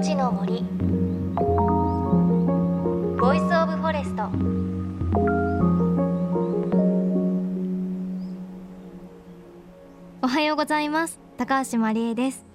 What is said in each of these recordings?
命の森。 Voice of Forest。おはようございます。高橋真理恵です。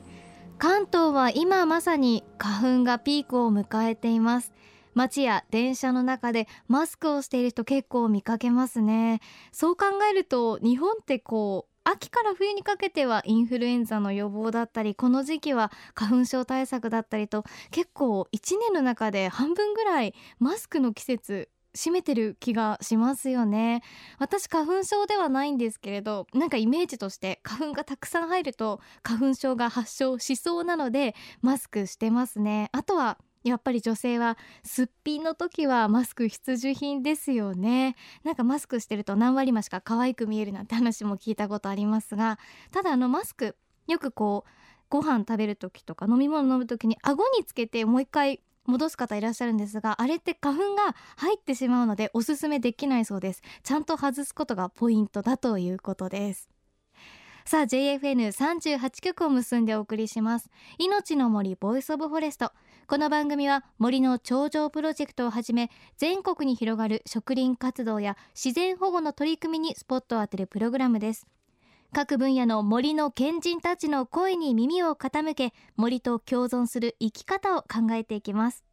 関東は今まさに花粉がピークを迎えています。街や電車の中でマスクをしている人結構見かけますね。そう考えると日本ってこう秋から冬にかけてはインフルエンザの予防だったりこの時期は花粉症対策だったりと結構1年の中で半分ぐらいマスクの季節占めてる気がしますよね。私花粉症ではないんですけれどなんかイメージとして花粉がたくさん入ると花粉症が発症しそうなのでマスクしてますね。あとはやっぱり女性はすっぴんの時はマスク必需品ですよね。なんかマスクしてると何割増しか可愛く見えるなんて話も聞いたことありますがただあのマスクよくこうご飯食べる時とか飲み物飲む時に顎につけてもう一回戻す方いらっしゃるんですがあれって花粉が入ってしまうのでおすすめできないそうです。ちゃんと外すことがポイントだということです。さあ JFN38 曲を結んでお送りします。命の森 Voice of Forest。この番組は森の長城プロジェクトをはじめ全国に広がる植林活動や自然保護の取り組みにスポットを当てるプログラムです。各分野の森の賢人たちの声に耳を傾け森と共存する生き方を考えていきます。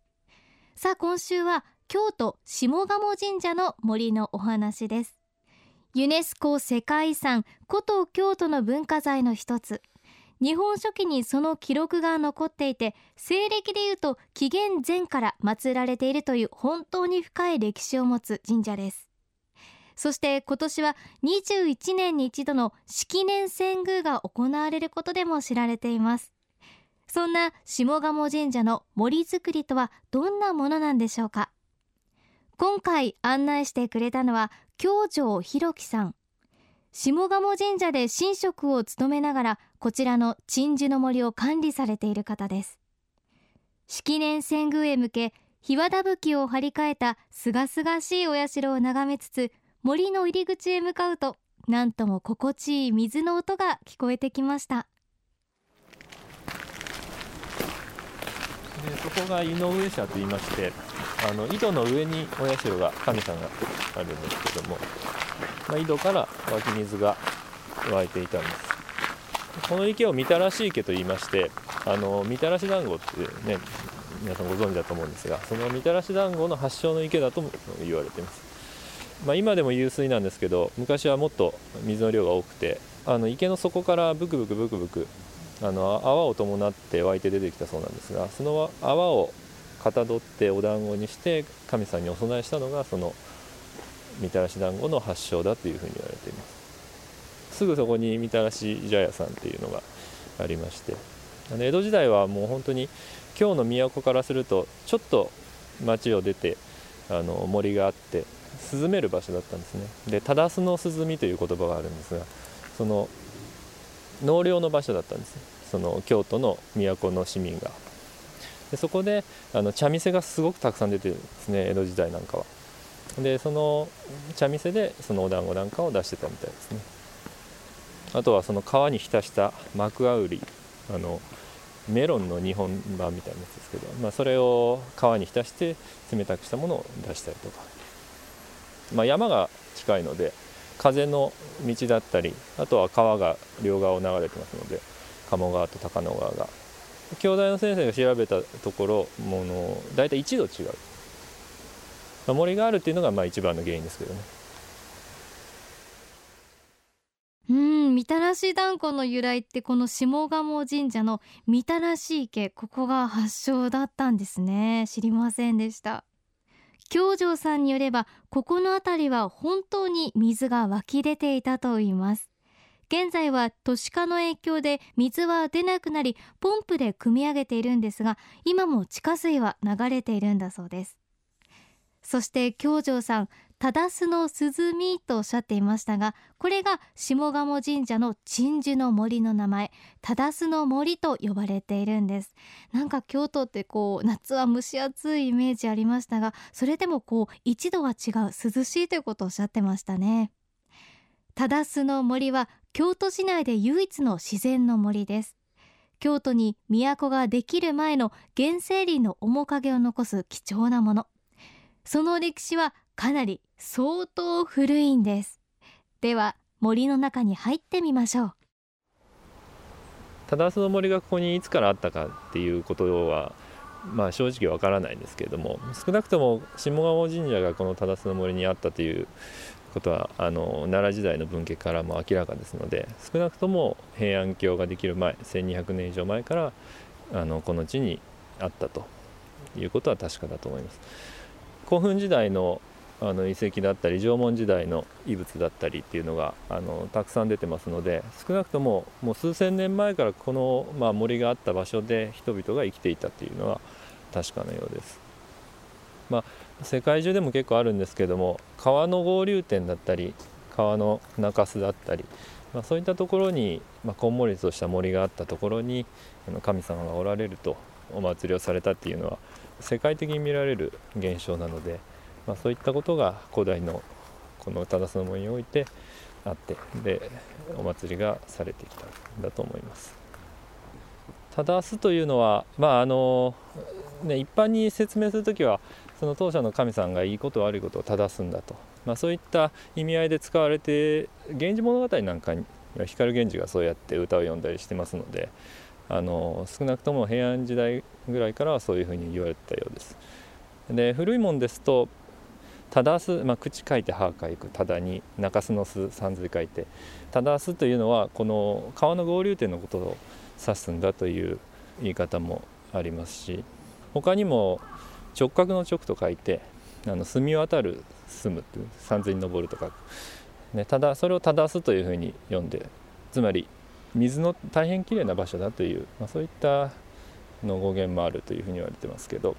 さあ今週は京都下鴨神社の森のお話です。ユネスコ世界遺産古都京都の文化財の一つ。日本書紀にその記録が残っていて西暦でいうと紀元前から祀られているという本当に深い歴史を持つ神社です。そして今年は21年に一度の式年遷宮が行われることでも知られています。そんな下鴨神社の森づくりとはどんなものなんでしょうか。今回案内してくれたのは京城弘樹さん。下鴨神社で神職を務めながらこちらの鎮守の森を管理されている方です。式年遷宮へ向け日和田吹を張り替えた清々しいお社を眺めつつ森の入り口へ向かうとなんとも心地いい水の音が聞こえてきました。でそこが井上社と言いましてあの井戸の上にお社が神さんがあるんですけども、まあ、井戸から湧き水が湧いていたんです。この池をみたらし池と言いましてあのみたらし団子ってね皆さんご存知だと思うんですがそのみたらし団子の発祥の池だとも言われています、まあ、今でも湧水なんですけど昔はもっと水の量が多くてあの池の底からブクブクブクブクあの泡を伴って湧いて出てきたそうなんですがその泡をかたどってお団子にして神さんにお供えしたのがそのみたらし団子の発祥だというふうに言われています。すぐそこにみたらし茶屋さんっていうのがありまして。あの江戸時代はもう本当に京の都からするとちょっと町を出てあの森があって涼める場所だったんですね。で「忠須の涼み」という言葉があるんですがその納涼の場所だったんですその京都の都の市民が。でそこであの茶店がすごくたくさん出てるんですね江戸時代なんかは。でその茶店でそのお団子なんかを出してたみたいですね。あとはその皮に浸した幕あうりあのメロンの日本版みたいなやつですけど、まあ、それを皮に浸して冷たくしたものを出したりとか、まあ、山が近いので風の道だったりあとは川が両側を流れてますので鴨川と高野川が。京大の先生が調べたところもの大体1度違う。森があるっていうのがまあ一番の原因ですけどねうんみたらし団子の由来ってこの下鴨神社のみたらし池ここが発祥だったんですね。知りませんでした。京城さんによればここの辺りは本当に水が湧き出ていたといいます。現在は都市化の影響で水は出なくなりポンプで汲み上げているんですが今も地下水は流れているんだそうです。そして京城さん忠須の涼みとおっしゃっていましたがこれが下鴨神社の鎮守の森の名前忠須の森と呼ばれているんです。なんか京都ってこう夏は蒸し暑いイメージありましたがそれでもこう一度は違う涼しいということをおっしゃってましたね。忠須の森は京都市内で唯一の自然の森です。京都に都ができる前の原生林の面影を残す貴重なもの。その歴史はかなり相当古いんですでは森の中に入ってみましょう忠須の森がここにいつからあったかっていうことはまあ正直わからないんですけれども少なくとも下鴨神社がこの忠須の森にあったということはあの奈良時代の文献からも明らかですので少なくとも平安京ができる前1200年以上前からあのこの地にあったということは確かだと思います。古墳時代のあの遺跡だったり縄文時代の遺物だったりっていうのがあのたくさん出てますので少なくとももう数千年前からこの、まあ、森があった場所で人々が生きていたというのは確かなようです。まあ、世界中でも結構あるんですけども川の合流点だったり川の中州だったり、まあ、そういったところに、まあ、こんもりとした森があったところに神様がおられるとお祭りをされたっていうのは世界的に見られる現象なので、まあ、そういったことが古代のこの忠須の森においてあってでお祭りがされてきたんだと思います。忠須というのは、まああのね、一般に説明する時はその当社の神さんがいいこと悪いことを正すんだと、まあ、そういった意味合いで使われて「源氏物語」なんかに光源氏がそうやって歌を詠んだりしてますのであの少なくとも平安時代ぐらいからはそういうふうに言われてたようです。で古いもんですと「忠す」まあ、口書いて歯書く「忠に中洲の巣三髄書いて「忠す」というのはこの川の合流点のことを指すんだという言い方もありますし他にも直角の直と書いてあの澄み渡る住むっていう三髄に登るとか、ね、ただそれを正すというふうに読んでつまり水の大変きれいな場所だという、まあ、そういったの語源もあるというふうに言われてますけど、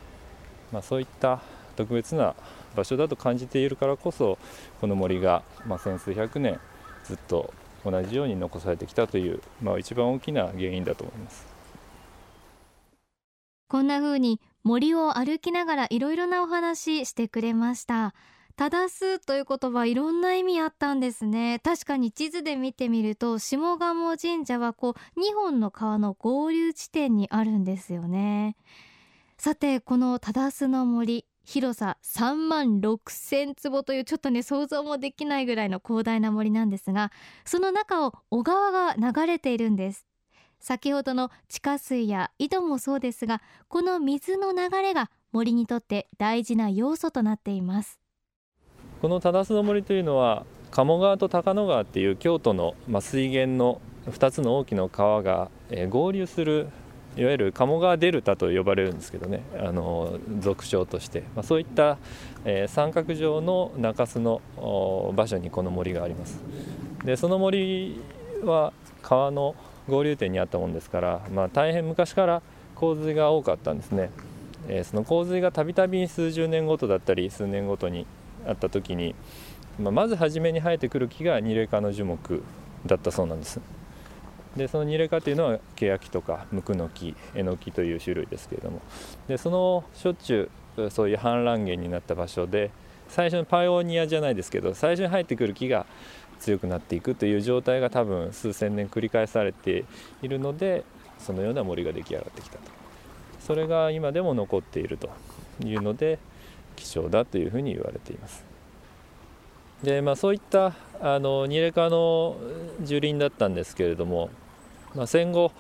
まあ、そういった特別な場所だと感じているからこそこの森が、まあ、千数百年ずっと同じように残されてきたという、まあ、一番大きな原因だと思います。こんな風に森を歩きながらいろいろなお話してくれました。正すという言葉いろんな意味あったんですね。確かに地図で見てみると下鴨神社はこう2本の川の合流地点にあるんですよね。さてこの忠須の森広さ3万6千坪というちょっとね想像もできないぐらいの広大な森なんですがその中を小川が流れているんです。先ほどの地下水や井戸もそうですがこの水の流れが森にとって大事な要素となっています。この忠須の森というのは鴨川と高野川っていう京都の水源の2つの大きな川が合流するいわゆる鴨川デルタと呼ばれるんですけどねあの俗称として、まあ、そういった、えー、三角状の中州の場所にこの森があります。でその森は川の合流点にあったもんですから、まあ、大変昔から洪水が多かったんですね、えー、その洪水がたびたび数十年ごとだったり数年ごとにあった時に、まあ、まず初めに生えてくる木がニレ科の樹木だったそうなんです。でそのニレ科というのはケヤキとかムクノキエノキという種類ですけれども。でそのしょっちゅうそういう氾濫源になった場所で最初のパイオニアじゃないですけど最初に生えてくる木が強くなっていくという状態が多分数千年繰り返されているのでそのような森が出来上がってきたと。それが今でも残っているというので希少だというふうに言われています。で、まあ、そういったあのニレ科の樹林だったんですけれども、まあ、戦後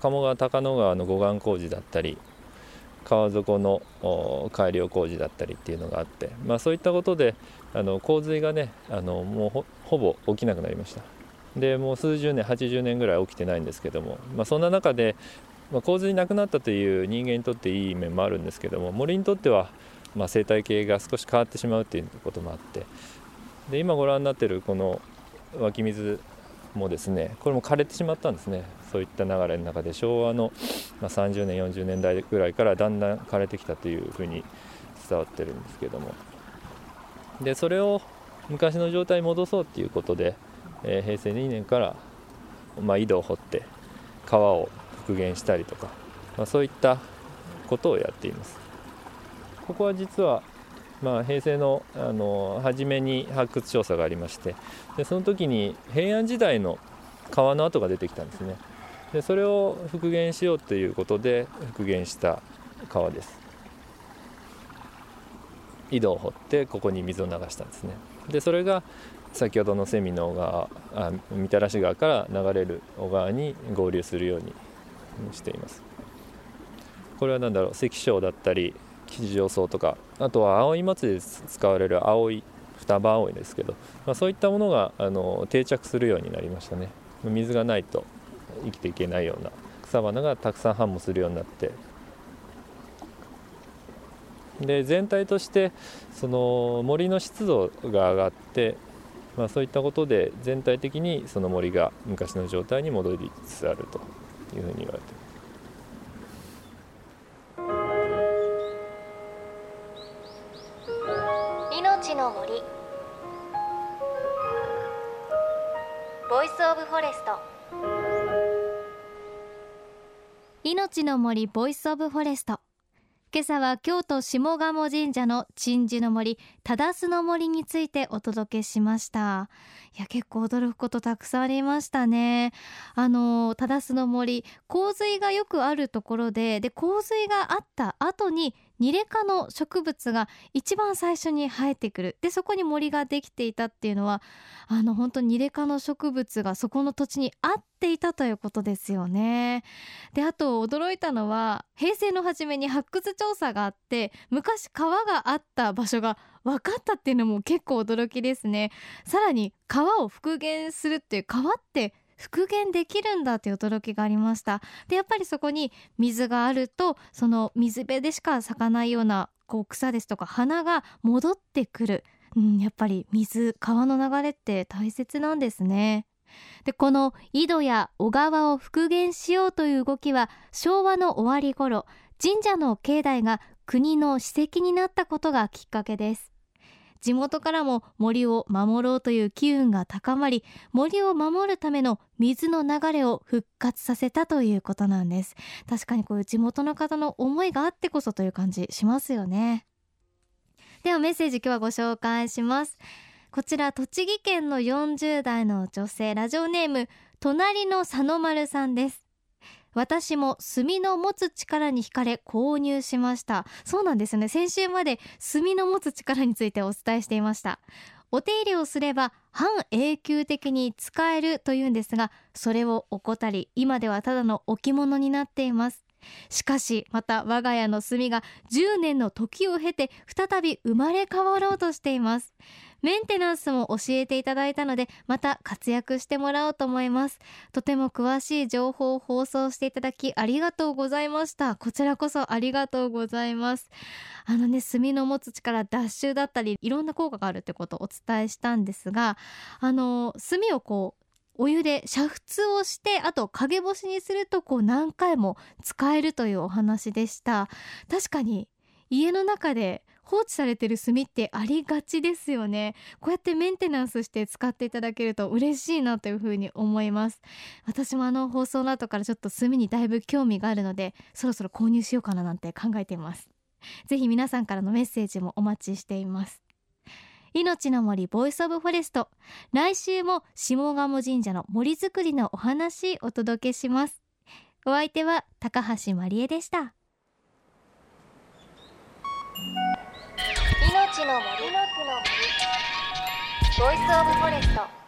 鴨川高野川の護岸工事だったり川底の改良工事だったりっていうのがあって、まあ、そういったことであの洪水がねあのもうほぼ起きなくなりました。でもう数十年80年ぐらい起きてないんですけども、まあ、そんな中で、まあ、洪水なくなったという人間にとっていい面もあるんですけども森にとっては、まあ、生態系が少し変わってしまうということもあってで今ご覧になってるこの湧き水もですねこれも枯れてしまったんですね。そういった流れの中で昭和の、ま、30年40年代ぐらいからだんだん枯れてきたというふうに伝わってるんですけども。でそれを昔の状態に戻そうっていうことで、えー、平成2年から、まあ、井戸を掘って川を復元したりとか、まあ、そういったことをやっています。ここは実は、まあ、平成のあの初めに発掘調査がありましてでその時に平安時代の川の跡が出てきたんですね。でそれを復元しようということで復元した川です。井戸を掘ってここに水を流したんですね。でそれが先ほどのセミの小川あみたらし川から流れる小川に合流するようにしています。これは何だろう関所だったり吉祥草とかあとは葵祭で使われる葵双葉葵ですけど、まあ、そういったものがあの定着するようになりましたね水がないと生きていけないような草花がたくさん繁茂するようになってで全体としてその森の湿度が上がって、まあ、そういったことで全体的にその森が昔の状態に戻りつつあるというふうに言われています。Voice of Forest。命の森 Voice of Forest。今朝は京都下鴨神社の鎮守の森糺の森についてお届けしました。いや結構驚くことたくさんありましたね。あの糺の森洪水がよくあるところでで洪水があった後にニレ科の植物が一番最初に生えてくる。でそこに森ができていたっていうのはあの本当にニレ科の植物がそこの土地にあっていたということですよね。であと驚いたのは平成の初めに発掘調査があって昔川があった場所が分かったっていうのも結構驚きですね。さらに川を復元するっていう川って復元できるんだという驚きがありました。でやっぱりそこに水があるとその水辺でしか咲かないようなこう草ですとか花が戻ってくる、うん、やっぱり水川の流れって大切なんですね。でこの井戸や小川を復元しようという動きは昭和の終わり頃神社の境内が国の史跡になったことがきっかけです。地元からも森を守ろうという機運が高まり森を守るための水の流れを復活させたということなんです。確かにこういう地元の方の思いがあってこそという感じしますよね。ではメッセージ今日はご紹介します。こちら栃木県の40代の女性ラジオネーム隣の佐野丸さんです。私も炭の持つ力に惹かれ購入しました。そうなんですね。先週まで炭の持つ力についてお伝えしていました。お手入れをすれば半永久的に使えるというんですがそれを怠り今ではただの置物になっています。しかしまた我が家の炭が10年の時を経て再び生まれ変わろうとしています。メンテナンスも教えていただいたのでまた活躍してもらおうと思います。とても詳しい情報を放送していただきありがとうございました。こちらこそありがとうございます。あのね炭の持つ力脱臭だったりいろんな効果があるってことをお伝えしたんですがあの炭をこうお湯で煮沸をしてあと陰干しにするとこう何回も使えるというお話でした。確かに家の中で放置されてる炭ってありがちですよね。こうやってメンテナンスして使っていただけると嬉しいなというふうに思います。私もあの放送の後からちょっと炭にだいぶ興味があるのでそろそろ購入しようかななんて考えています。ぜひ皆さんからのメッセージもお待ちしています。命の森 Voice of Forest。来週も下鴨神社の森づくりのお話お届けします。お相手は高橋真理恵でした。命の森。の森。ボイスオブフォレスト。